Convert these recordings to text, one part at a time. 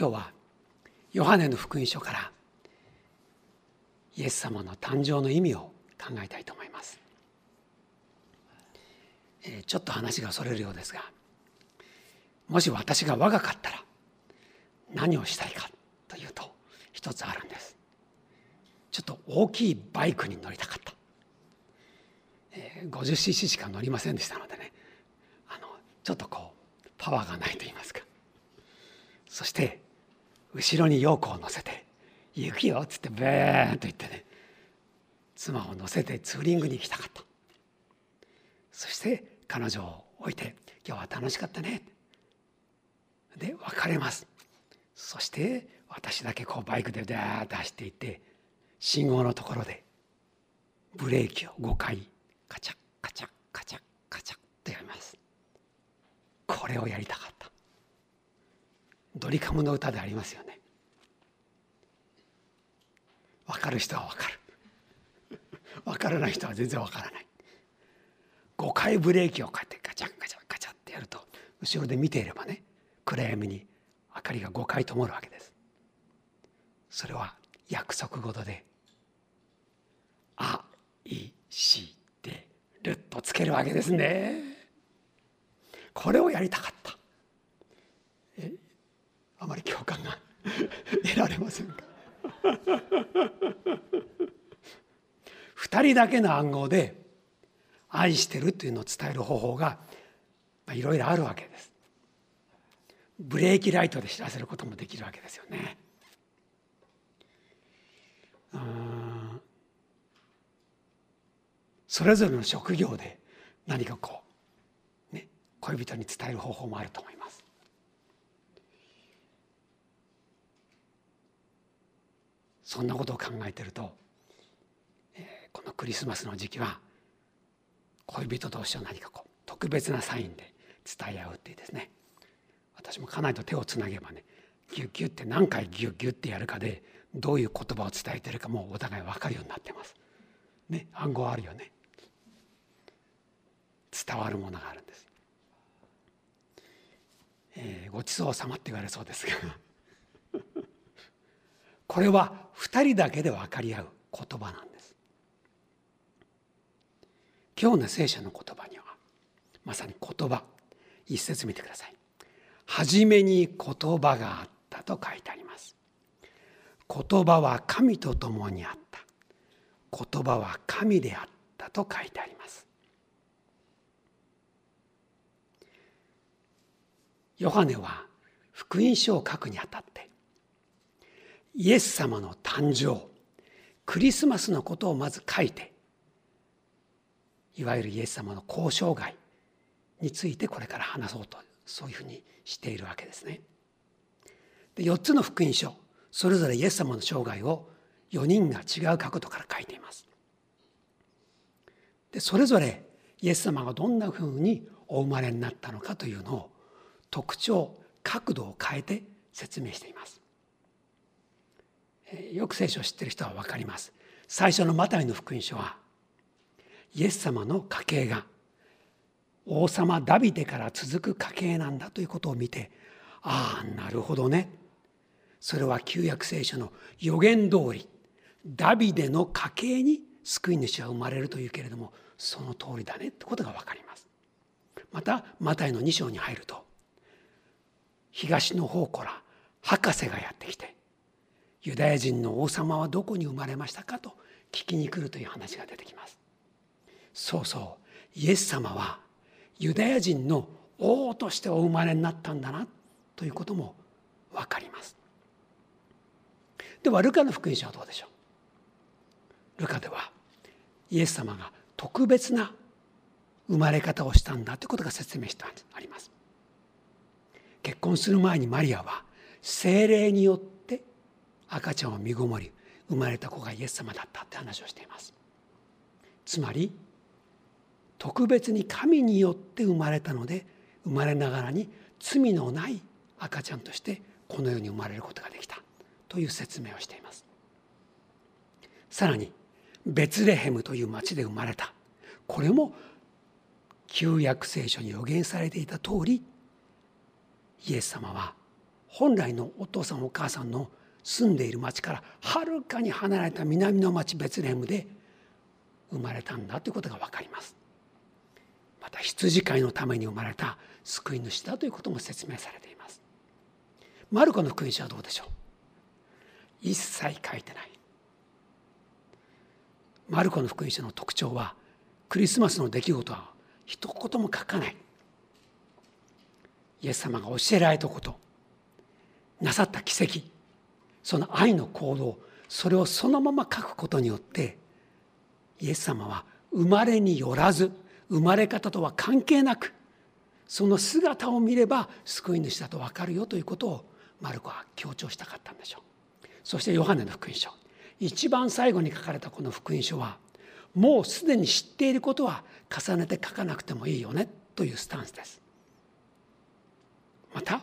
今日はヨハネの福音書からイエス様の誕生の意味を考えたいと思います。えちょっと話がそれるようですがもし私が若かったら何をしたいかというと一つあるんです。ちょっと大きいバイクに乗りたかった、え 50cc しか乗りませんでしたのでねあのちょっとこうパワーがないと言いますか。そして後ろに陽子を乗せて「行くよ」っつってブーンと言ってね妻を乗せてツーリングに行きたかった。そして彼女を置いて「今日は楽しかったね」で別れます。そして私だけこうバイクでダーッと走っていって信号のところでブレーキを5回カチャッカチャッカチャッカチャッとやります。これをやりたかった。ドリカムの歌でありますよね。分かる人は分かる。分からない人は全然分からない。5回ブレーキをこうやってガチャンガチャンガチャンってやると後ろで見ていればね暗闇に明かりが5回灯るわけです。それは約束事で「あいしてる」とつけるわけですね。これをやりたかった。あまり共感が 得られませんか？2人だけの暗号で「愛してる」というのを伝える方法がいろいろあるわけですブレーキライトで知らせることもできるわけですよね。それぞれの職業で何かこう、ね、恋人に伝える方法もあると思います。そんなことを考えてると、このクリスマスの時期は恋人同士を何かこう特別なサインで伝え合うっていうですね私も家内と手をつなげばねギュッギュッって何回ギュッギュッってやるかでどういう言葉を伝えてるかもうお互い分かるようになってます。ね暗号あるよね。伝わるものがあるんです。えー、ごちそうさまって言われそうですがこれは2人だけで分かり合う言葉なんです。今日の聖書の言葉にはまさに言葉一節見てください。初めに言葉があったと書いてあります。言葉は神と共にあった。言葉は神であったと書いてあります。ヨハネは福音書を書くにあたってイエス様の誕生クリスマスのことをまず書いていわゆるイエス様の交渉外についてこれから話そうとそういうふうにしているわけですね。で4つの福音書それぞれイエス様の生涯を4人が違う角度から書いています。でそれぞれイエス様がどんなふうにお生まれになったのかというのを特徴角度を変えて説明しています。よく聖書を知ってる人は分かります。最初のマタイの福音書はイエス様の家系が王様ダビデから続く家系なんだということを見てああなるほどねそれは旧約聖書の予言通りダビデの家系に救い主は生まれるというけれどもその通りだねってことが分かります。またマタイの2章に入ると東の方から博士がやってきてユダヤ人の王様はどこに生まれましたかと聞きに来るという話が出てきます。そうそうイエス様はユダヤ人の王としてお生まれになったんだなということも分かります。ではルカの福音書はどうでしょう？ルカではイエス様が特別な生まれ方をしたんだということが説明してあります。結婚する前にマリアは精霊によって赤ちゃんを身ごもり生まれた子がイエス様だったって話をしています。つまり特別に神によって生まれたので生まれながらに罪のない赤ちゃんとしてこの世に生まれることができた。という説明をしています。さらにベツレヘムという町で生まれた。これも旧約聖書に予言されていた通りイエス様は本来のお父さんお母さんの住んでいる町からはるかに離れた南の町ベツレヘムで生まれたんだということが分かります。また羊飼いのために生まれた救い主だということも説明されています。マルコの福音書はどうでしょう？一切書いてない。マルコの福音書の特徴はクリスマスの出来事は一言も書かない。イエス様が教えられたことなさった奇跡。その愛の行動それをそのまま書くことによってイエス様は生まれによらず生まれ方とは関係なくその姿を見れば救い主だと分かるよということをマルコは強調したかったんでしょう。そしてヨハネの福音書。一番最後に書かれたこの福音書はもうすでに知っていることは重ねて書かなくてもいいよねというスタンスです。また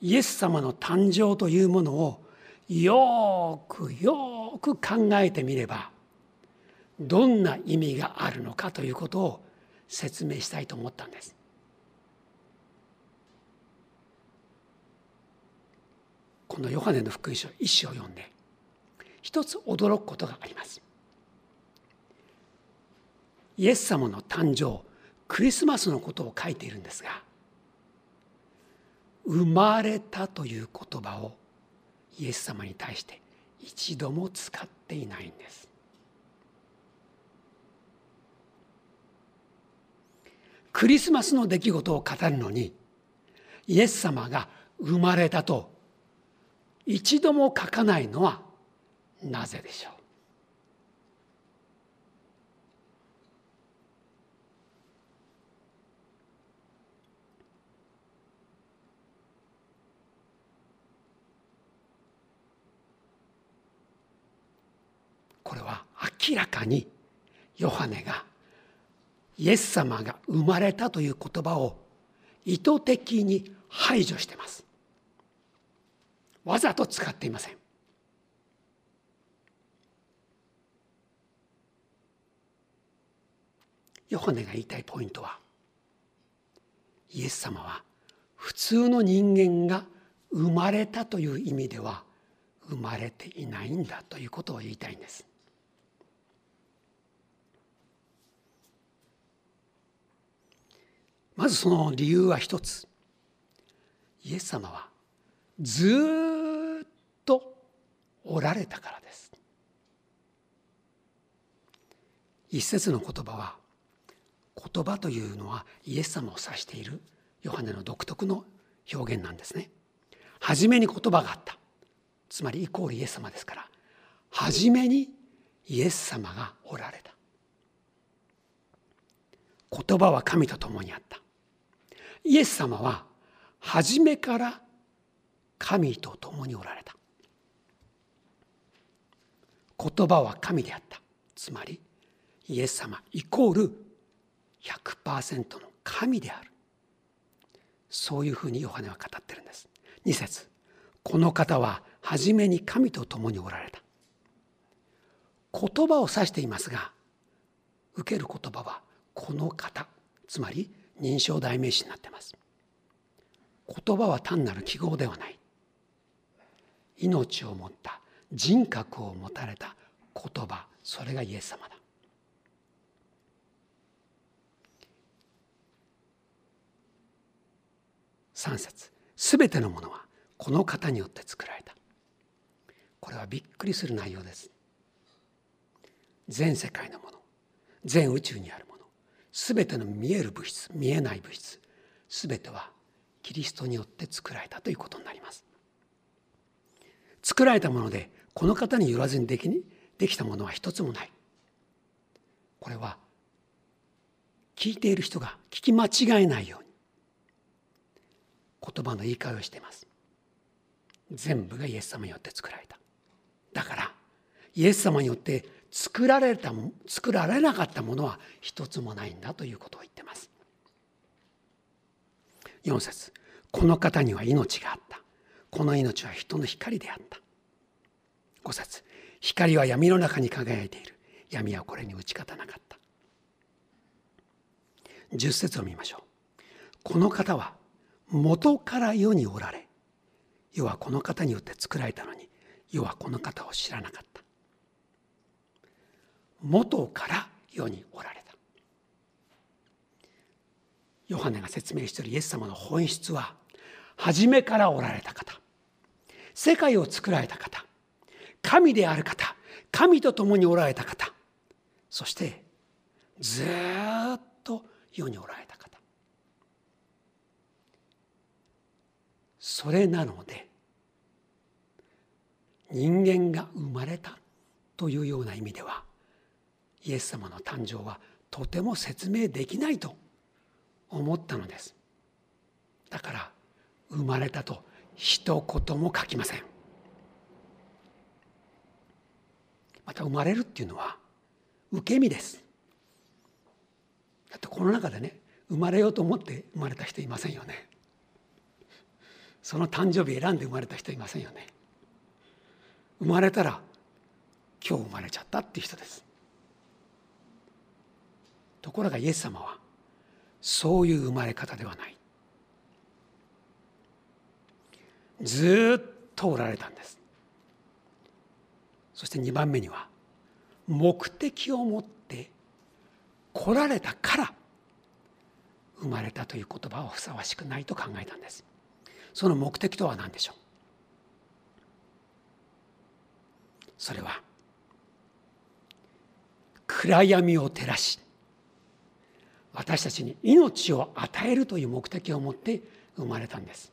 イエス様の誕生というものをよくよく考えてみればどんな意味があるのかということを説明したいと思ったんです。このヨハネの福音書一章を読んで一つ驚くことがあります。イエス様の誕生クリスマスのことを書いているんですが生まれたという言葉をイエス様に対して一度も使っていないんです。クリスマスの出来事を語るのにイエス様が生まれたと一度も書かないのはなぜでしょう？これは明らかにヨハネがイエス様が生まれたという言葉を意図的に排除しています。わざと使っていません。ヨハネが言いたいポイントはイエス様は普通の人間が生まれたという意味では生まれていないんだということを言いたいんです。まずその理由は一つ。イエス様はずっとおられたからです。一節の言葉は言葉というのはイエス様を指しているヨハネの独特の表現なんですね。初めに言葉があった。つまりイコールイエス様ですから初めにイエス様がおられた。言葉は神と共にあった。イエス様は初めから神と共におられた。言葉は神であった。つまりイエス様イコール100%の神である。そういうふうにヨハネは語ってるんです。2節。この方は初めに神と共におられた。言葉を指していますが受ける言葉はこの方。つまり認証代名詞になってます。言葉は単なる記号ではない。命を持った人格を持たれた言葉。それがイエス様だ。3節。すべてのものはこの方によって作られた。これはびっくりする内容です。全世界のもの。全宇宙にある全ての見える物質見えない物質全てはキリストによって作られたということになります。作られたものでこの方によらずにできできたものは一つもない。これは聞いている人が聞き間違えないように言葉の言い換えをしています。全部がイエス様によって作られた。だからイエス様によって作られたも作られなかったものは一つもないんだということを言ってます。4節。この方には命があった。この命は人の光であった。5節。光は闇の中に輝いている。闇はこれに打ち勝たなかった。10節を見ましょう。この方は元から世におられ。世はこの方によって作られたのに世はこの方を知らなかった。元から世におられた。ヨハネが説明しているイエス様の本質は初めからおられた方世界を作られた方神である方神と共におられた方そしてずっと世におられた方。それなので人間が生まれたというような意味ではイエス様の誕生はとても説明できないと思ったのです。だから生まれたと一言も書きません。また生まれるっていうのは受け身です。だってこの中でね生まれようと思って生まれた人いませんよね。その誕生日選んで生まれた人いませんよね。生まれたら今日生まれちゃったっていう人です。ところがイエス様はそういう生まれ方ではない。ずっとおられたんです。そして2番目には目的を持って来られたから生まれたという言葉はふさわしくないと考えたんです。その目的とは何でしょう？それは暗闇を照らし私たちに命を与えるという目的を持って生まれたんです。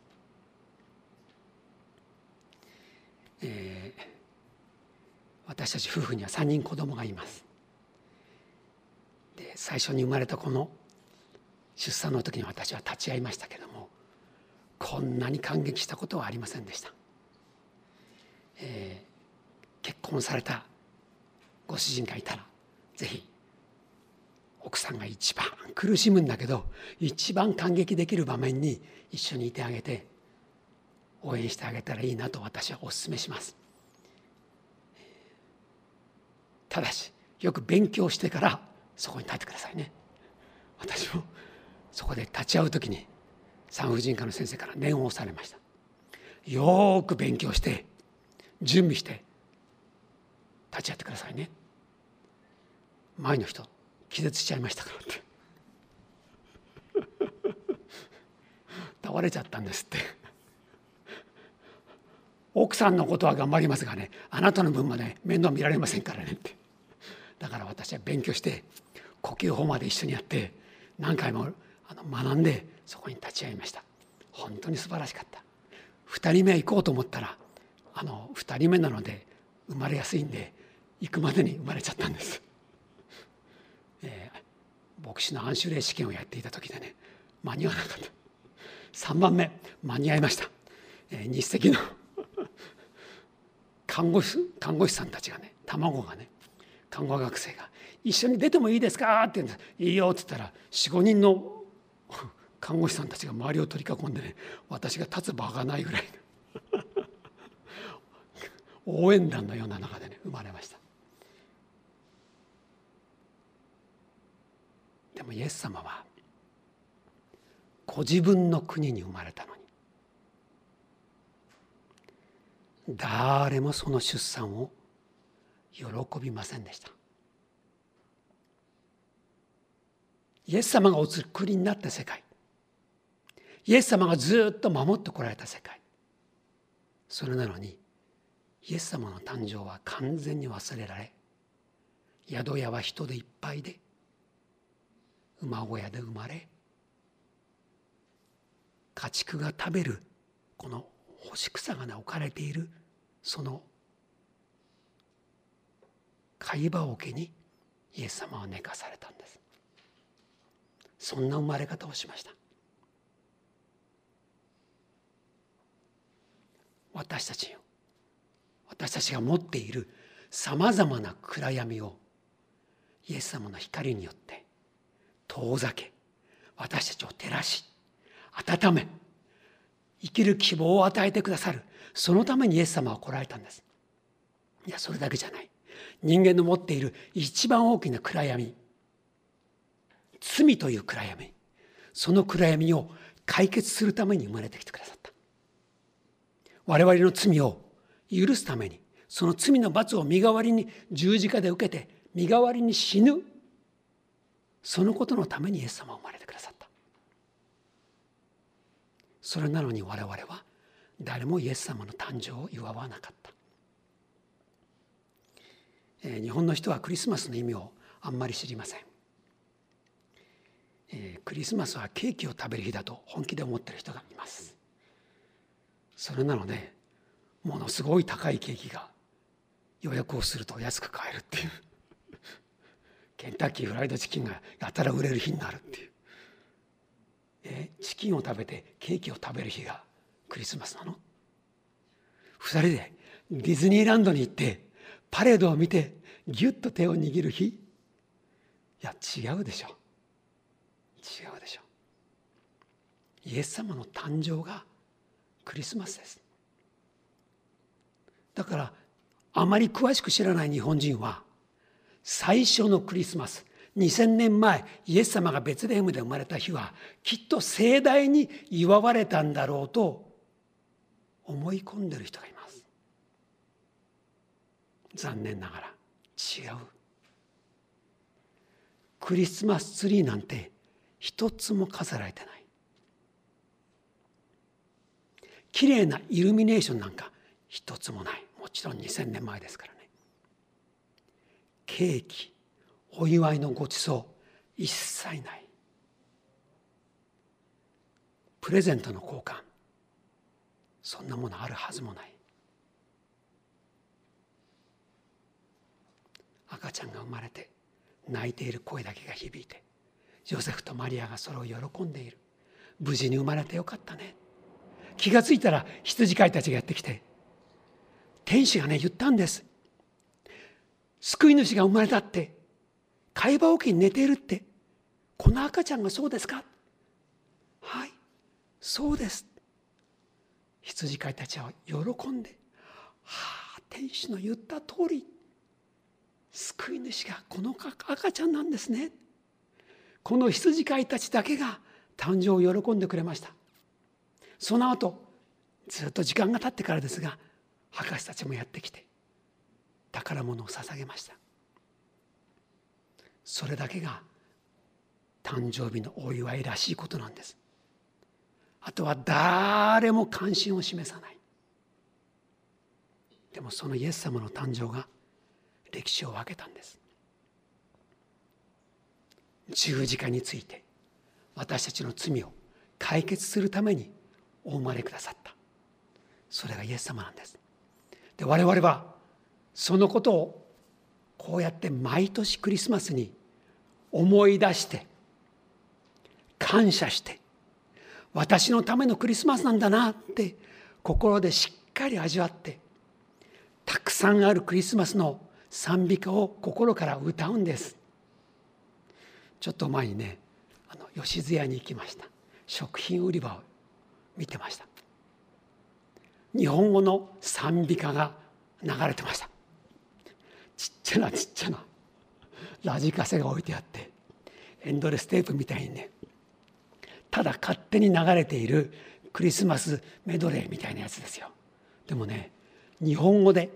えー、私たち夫婦には3人子供がいます。で最初に生まれた子の出産の時に私は立ち会いましたけどもこんなに感激したことはありませんでした。えー、結婚されたご主人がいたらぜひ奥さんが一番苦しむんだけど一番感激できる場面に一緒にいてあげて応援してあげたらいいなと私はお勧めします。ただしよく勉強してからそこに立ってくださいね。私もそこで立ち会う時に産婦人科の先生から念を押されました。よく勉強して準備して立ち会ってくださいね。前の人気絶しちゃいましたからって。倒れちゃったんですって。奥さんのことは頑張りますがねあなたの分まで面倒見られませんからねって。だから私は勉強して呼吸法まで一緒にやって何回もあの学んでそこに立ち会いました。本当に素晴らしかった。2人目行こうと思ったらあの2人目なので生まれやすいんで行くまでに生まれちゃったんです、牧師の暗種例試験をやっていた時でね間に合わなかった。3番目間に合いました、えー、日赤の看護師看護師さんたちがね卵がね看護学生が「一緒に出てもいいですか?」って言うんです「いいよ」って言ったら45人の看護師さんたちが周りを取り囲んでね私が立つ場がないぐらい 応援団のような中でね生まれました。もイエス様はご自分の国に生まれたのに誰もその出産を喜びませんでした。イエス様がお作りになった世界イエス様がずっと守ってこられた世界それなのにイエス様の誕生は完全に忘れられ宿屋は人でいっぱいで馬小屋で生まれ家畜が食べるこの干し草が、ね、置かれているその貝羽桶にイエス様は寝かされたんです。そんな生まれ方をしました。私たちよ私たちが持っているさまざまな暗闇をイエス様の光によって遠ざけ私たちを照らし温め生きる希望を与えてくださる。そのためにイエス様は来られたんです。いやそれだけじゃない。人間の持っている一番大きな暗闇罪という暗闇その暗闇を解決するために生まれてきてくださった。我々の罪を許すためにその罪の罰を身代わりに十字架で受けて身代わりに死ぬそのことのためにイエス様は生まれてくださった。それなのに我々は誰もイエス様の誕生を祝わなかった、えー、日本の人はクリスマスの意味をあんまり知りません、えー、クリスマスはケーキを食べる日だと本気で思ってる人がいます。それなのでものすごい高いケーキが予約をすると安く買えるっていう。タッキーフライドチキンがやたら売れる日になるっていう。えチキンを食べてケーキを食べる日がクリスマスなの？二人でディズニーランドに行ってパレードを見てギュッと手を握る日？いや違うでしょ。違うでしょ。イエス様の誕生がクリスマスです。だからあまり詳しく知らない日本人は最初のクリスマス2000年前イエス様がベツレヘムで生まれた日はきっと盛大に祝われたんだろうと思い込んでる人がいます。残念ながら違う。クリスマスツリーなんて一つも飾られてない。綺麗なイルミネーションなんか一つもない。もちろん2000年前ですから。ケーキお祝いのごちそう一切ない。プレゼントの交換そんなものあるはずもない。赤ちゃんが生まれて泣いている声だけが響いてヨセフとマリアがそれを喜んでいる。無事に生まれてよかったね。気が付いたら羊飼いたちがやってきて天使がね言ったんです。救い主が生まれたって会話置きに寝ているってこの赤ちゃんがそうですか？はいそうです。羊飼いたちは喜んではあ天使の言った通り救い主がこの赤ちゃんなんですね。この羊飼いたちだけが誕生を喜んでくれました。その後ずっと時間が経ってからですが博士たちもやってきて宝物を捧げました。それだけが誕生日のお祝いらしいことなんです。あとは誰も関心を示さない。でもそのイエス様の誕生が歴史を分けたんです。十字架について私たちの罪を解決するためにお生まれくださった。それがイエス様なんです。で我々はそのことをこうやって毎年クリスマスに思い出して感謝して私のためのクリスマスなんだなって心でしっかり味わってたくさんあるクリスマスの賛美歌を心から歌うんです。ちょっと前にねあの吉津屋に行きました。食品売り場を見てました。日本語の賛美歌が流れてました。ちっちゃなちっちゃなラジカセが置いてあってエンドレステープみたいにねただ勝手に流れているクリスマスメドレーみたいなやつですよ。でもね日本語で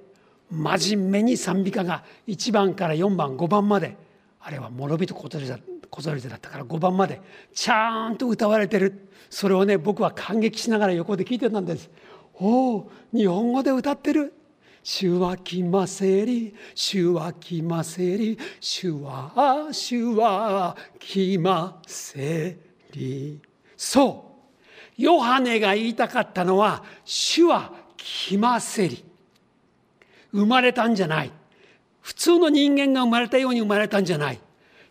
真面目に賛美歌が1番から4番5番まであれは諸人小鳥だったから5番までちゃんと歌われてる。それをね僕は感激しながら横で聞いてたんです。おお日本語で歌ってる。主は来ませり主は来ませり主は主は来ませり。そう。ヨハネが言いたかったのは主は来ませり。生まれたんじゃない。普通の人間が生まれたように生まれたんじゃない。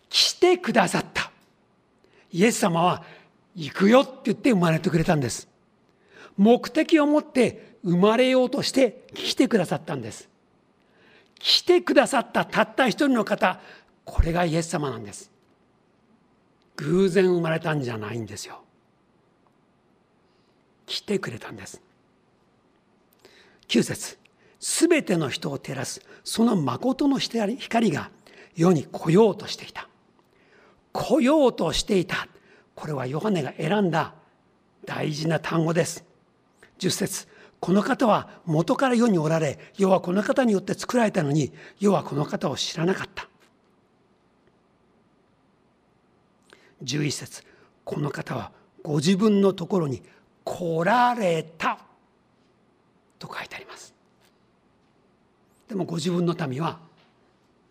来てくださった。イエス様は行くよって言って生まれてくれたんです。目的を持って生まれようとして来てくださったんです。来てくださったたった一人の方これがイエス様なんです。偶然生まれたんじゃないんですよ。来てくれたんです。9節すべての人を照らすその誠の光が世に来ようとしていた。来ようとしていた。これはヨハネが選んだ大事な単語です。10節この方は元から世におられ世はこの方によって作られたのに世はこの方を知らなかった。11節この方はご自分のところに来られた。と書いてあります。でもご自分の民は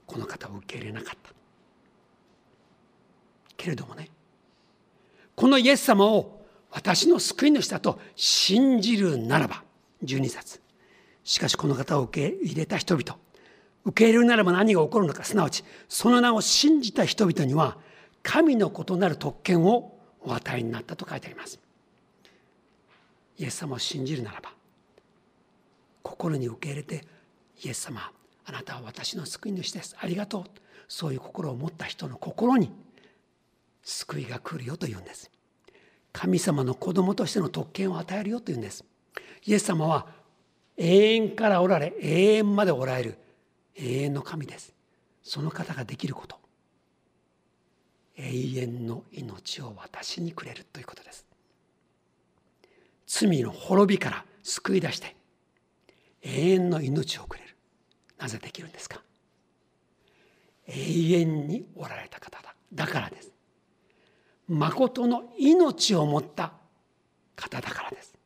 この方を受け入れなかった。けれどもねこのイエス様を私の救い主だと信じるならば12節しかしこの方を受け入れた人々。受け入れるならば何が起こるのか。すなわちその名を信じた人々には神の異なる特権をお与えになったと書いてあります。イエス様を信じるならば心に受け入れてイエス様あなたは私の救い主です。ありがとう。そういう心を持った人の心に救いが来るよというんです。神様の子供としての特権を与えるよというんです。イエス様は永遠からおられ永遠までおられる永遠の神です。その方ができること。永遠の命を私にくれるということです。罪の滅びから救い出して永遠の命をくれる。なぜできるんですか？永遠におられた方だ。だからです。誠の命を持った方だからです。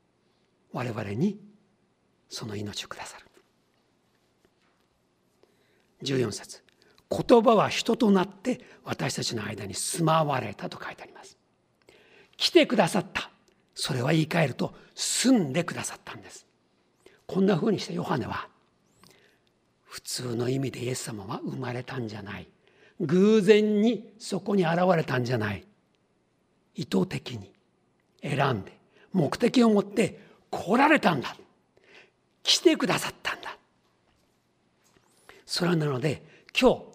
我々にその命をくださる。14節。言葉は人となって私たちの間に住まわれたと書いてあります。来てくださった。それは言い換えると住んでくださったんです。こんなふうにしてヨハネは普通の意味でイエス様は生まれたんじゃない。偶然にそこに現れたんじゃない。意図的に選んで目的を持って来られたんだ。来てくださったんだ。それなので今日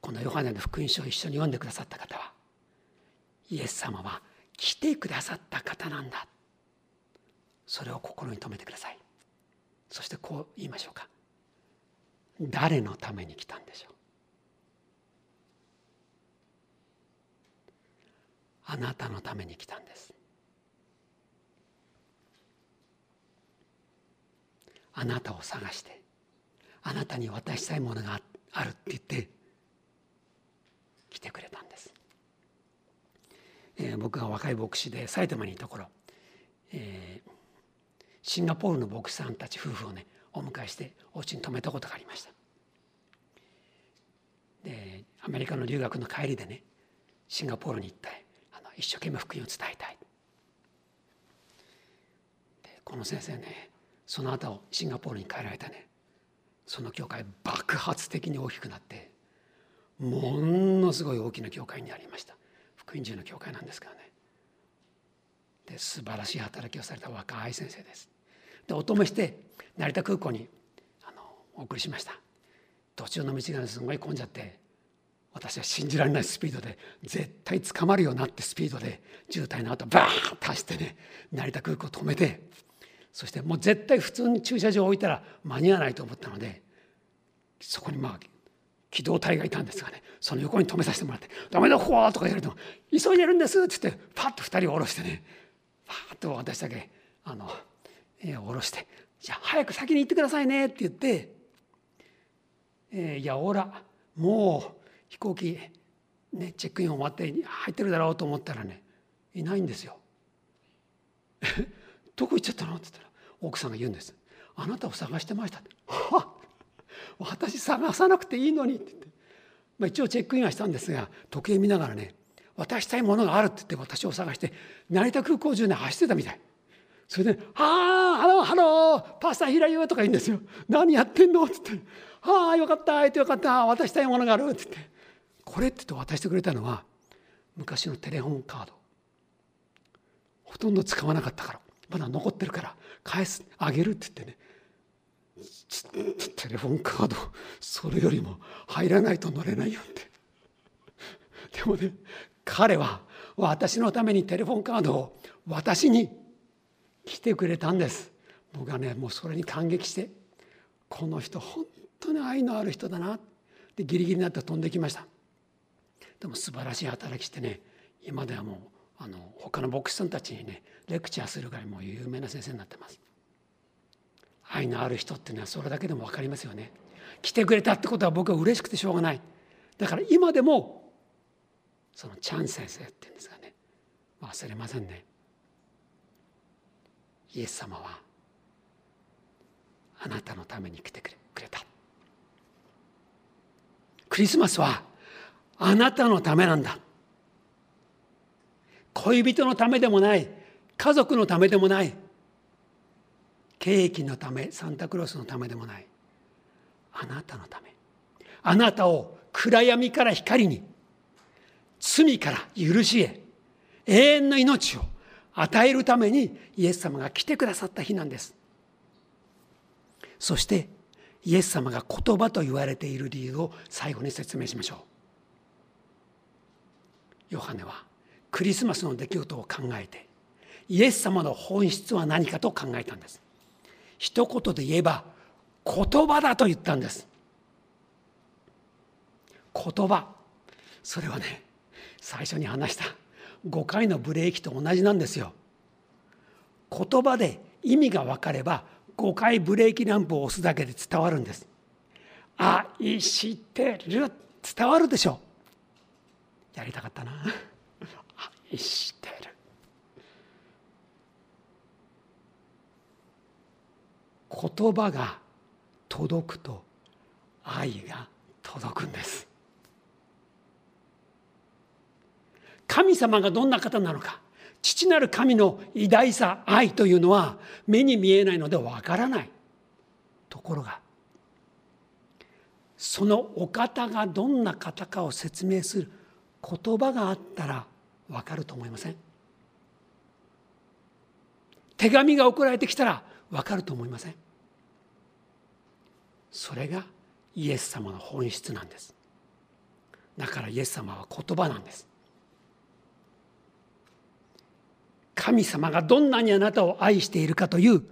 このヨハネの福音書を一緒に読んでくださった方はイエス様は来てくださった方なんだ。それを心に留めてください。そしてこう言いましょうか。誰のために来たんでしょう。あなたのために来たんです。あなたを探してあなたに渡したいものがあるって言って来てくれたんです、えー、僕が若い牧師で埼玉にいた頃、えー、シンガポールの牧師さんたち夫婦をねお迎えしてお家に泊めたことがありました。でアメリカの留学の帰りでねシンガポールに行った一生懸命福音を伝えたい。でこの先生ねその後シンガポールに帰られたね。その教会爆発的に大きくなってものすごい大きな教会になりました。福音中の教会なんですからね。で素晴らしい働きをされた若い先生です。でお供して成田空港にあのお送りしました。途中の道がすごい混んじゃって私は信じられないスピードで絶対捕まるよなってスピードで渋滞の後バーッと走ってね成田空港止めてそしてもう絶対普通に駐車場置いたら間に合わないと思ったのでそこにまあ機動隊がいたんですがねその横に止めさせてもらって「ダメだここ!」とか言われても「急いでるんです」って言ってパッと2人を下ろしてねパッと私だけあの、えー、下ろして「じゃあ早く先に行ってくださいね」って言って「えー、いやおらもう飛行機ねチェックイン終わって入ってるだろうと思ったらねいないんですよ。どこ行っちゃったの?」って言ったら奥さんが言うんです「あなたを探してました」っ。て「は私探さなくていいのに」って言って、まあ、一応チェックインはしたんですが時計見ながらね渡したいものがあるって言って私を探して成田空港中で走ってたみたい。それで「はあ hello hello Pastor 平湯」とか言うんですよ「何やってんの?」って言って「はあよかった会えてよかった渡したいものがある」って言って。これってと渡してくれたのは昔のテレホンカード。ほとんど使わなかったから。まだ残ってるから返すあげるって言ってね。テレフォンカードそれよりも入らないと乗れないよって。でもね彼は私のためにテレフォンカードを私に来てくれたんです。僕はねもうそれに感激してこの人本当に愛のある人だな。でギリギリになって飛んできました。でも素晴らしい働きしてね今ではもうあの他の牧師さんたちにねレクチャーするぐらいもう有名な先生になってます。愛のある人っていうのはそれだけでも分かりますよね。来てくれたってことは僕は嬉しくてしょうがない。だから今でもそのチャン先生っていうんですかね。忘れませんね。イエス様はあなたのために来てくれた。クリスマスはあなたのためなんだ。恋人のためでもない。家族のためでもない。ケーキのためサンタクロースのためでもない。あなたのため。あなたを暗闇から光に罪から許しへ永遠の命を与えるためにイエス様が来てくださった日なんです。そしてイエス様が言葉と言われている理由を最後に説明しましょう。ヨハネはクリスマスの出来事を考えてイエス様の本質は何かと考えたんです。一言で言えば言葉だと言ったんです。言葉。それはね最初に話した5回のブレーキと同じなんですよ。言葉で意味が分かれば5回ブレーキランプを押すだけで伝わるんです。愛してる。伝わるでしょ。やりたかったな。してる。言葉が届くと愛が届くんです。神様がどんな方なのか。父なる神の偉大さ愛というのは目に見えないのでわからない。ところがそのお方がどんな方かを説明する言葉があったらわかると思いません？手紙が送られてきたらわかると思いません？それがイエス様の本質なんです。だからイエス様は言葉なんです。神様がどんなにあなたを愛しているかという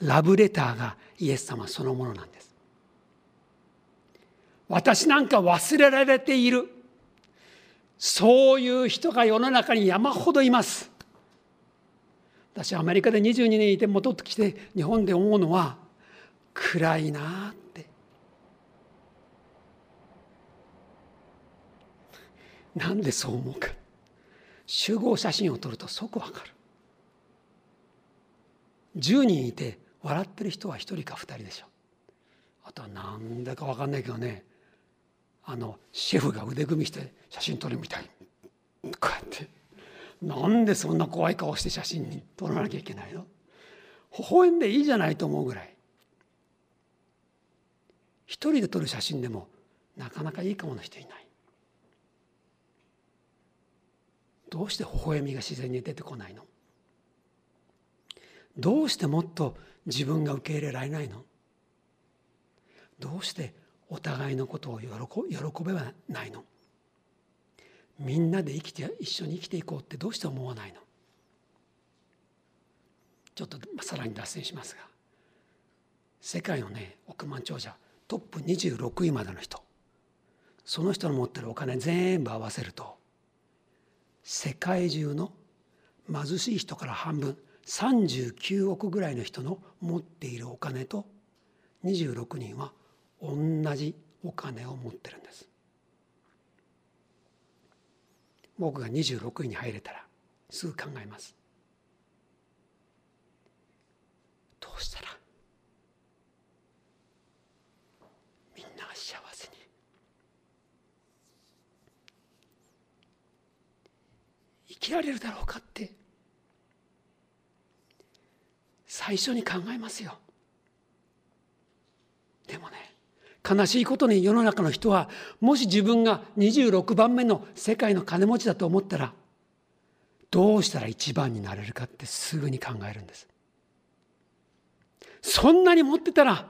ラブレターがイエス様そのものなんです。私なんか忘れられている。そういう人が世の中に山ほどいます。私アメリカで22年いて戻ってきて日本で思うのは暗いなって。なんでそう思うか。集合写真を撮ると即分かる。10人いて笑ってる人は1人か2人でしょ。あとはなんだか分かんないけどね。あのシェフが腕組みして写真撮るみたい。こうやって。なんでそんな怖い顔して写真に撮らなきゃいけないの？微笑んでいいじゃないと思うぐらい。一人で撮る写真でもなかなかいい顔の人いない。どうして微笑みが自然に出てこないの？どうしてもっと自分が受け入れられないの？どうしてお互いのことを喜喜べはないの。みんなで生きて一緒に生きていこうってどうして思わないの。ちょっとさらに脱線しますが世界のね億万長者トップ26位までの人その人の持ってるお金全部合わせると世界中の貧しい人から半分39億ぐらいの人の持っているお金と26人は同じお金を持ってるんです。僕が26位に入れたらすぐ考えます。どうしたらみんなが幸せに。生きられるだろうかって最初に考えますよ。でもね悲しいことに世の中の人はもし自分が26番目の世界の金持ちだと思ったらどうしたら一番になれるかってすぐに考えるんです。そんなに持ってたら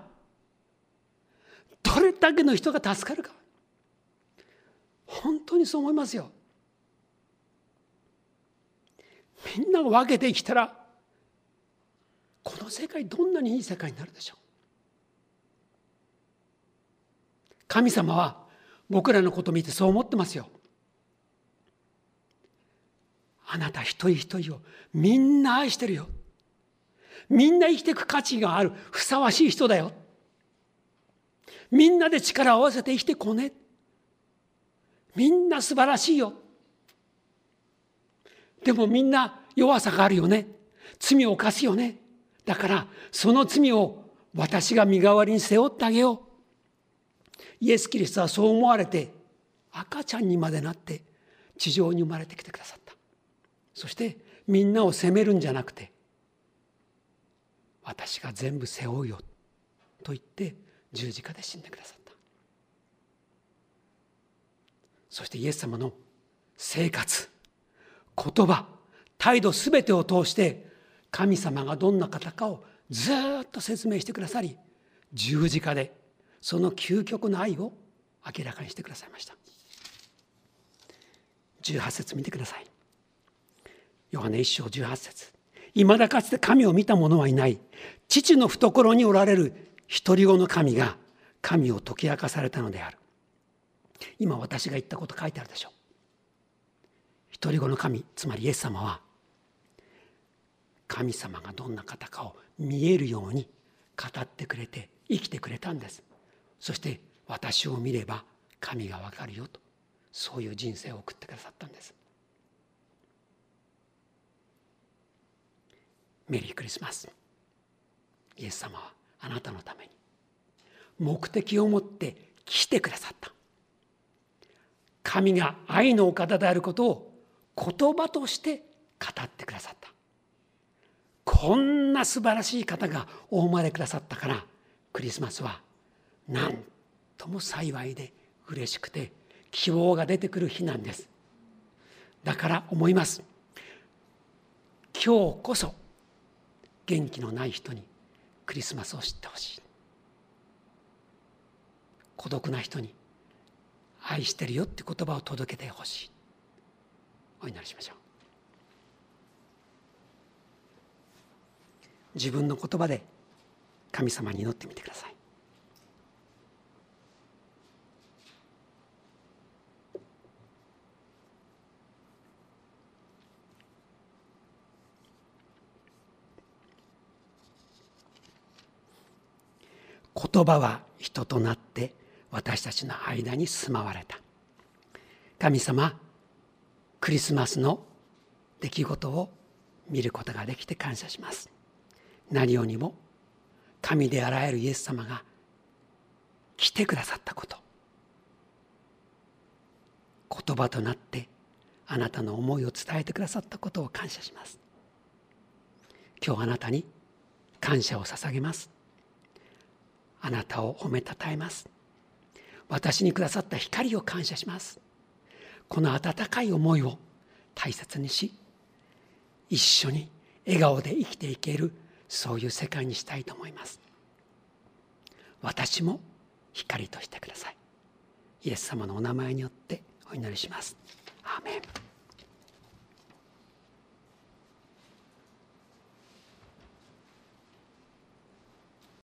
どれだけの人が助かるか。本当にそう思いますよ。みんなが分けて生きたらこの世界どんなにいい世界になるでしょう。神様は僕らのことを見てそう思ってますよ。あなた一人一人をみんな愛してるよ。みんな生きていく価値がある。ふさわしい人だよ。みんなで力を合わせて生きてこね。みんな素晴らしいよ。でもみんな弱さがあるよね。罪を犯すよね。だからその罪を私が身代わりに背負ってあげよう。イエス・キリストはそう思われて赤ちゃんにまでなって地上に生まれてきてくださった。そしてみんなを責めるんじゃなくて私が全部背負うよと言って十字架で死んでくださった。そしてイエス様の生活言葉態度すべてを通して神様がどんな方かをずっと説明してくださり十字架でその究極の愛を明らかにしてくださいました。18節見てください。ヨハネ一章18節。いまだかつて神を見た者はいない。父の懐におられる独り子の神が神を解き明かされたのである。今私が言ったこと書いてあるでしょう。独り子の神つまりイエス様は神様がどんな方かを見えるように語ってくれて生きてくれたんです。そして私を見れば神がわかるよとそういう人生を送ってくださったんです。メリークリスマス。イエス様はあなたのために目的を持って来てくださった。神が愛のお方であることを言葉として語ってくださった。こんな素晴らしい方がお生まれくださったからクリスマスは何とも幸いで嬉しくて希望が出てくる日なんです。だから思います。今日こそ元気のない人にクリスマスを知ってほしい。孤独な人に愛してるよって言葉を届けてほしい。お祈りしましょう。自分の言葉で神様に祈ってみてください。言葉は人となって私たちの間に住まわれた。神様クリスマスの出来事を見ることができて感謝します。何よりも神であらゆるイエス様が来てくださったこと。言葉となってあなたの思いを伝えてくださったことを感謝します。今日あなたに感謝を捧げます。あなたを褒めたたえます。私にくださった光を感謝します。この温かい思いを大切にし一緒に笑顔で生きていけるそういう世界にしたいと思います。私も光としてください。イエス様のお名前によってお祈りします。アーメン。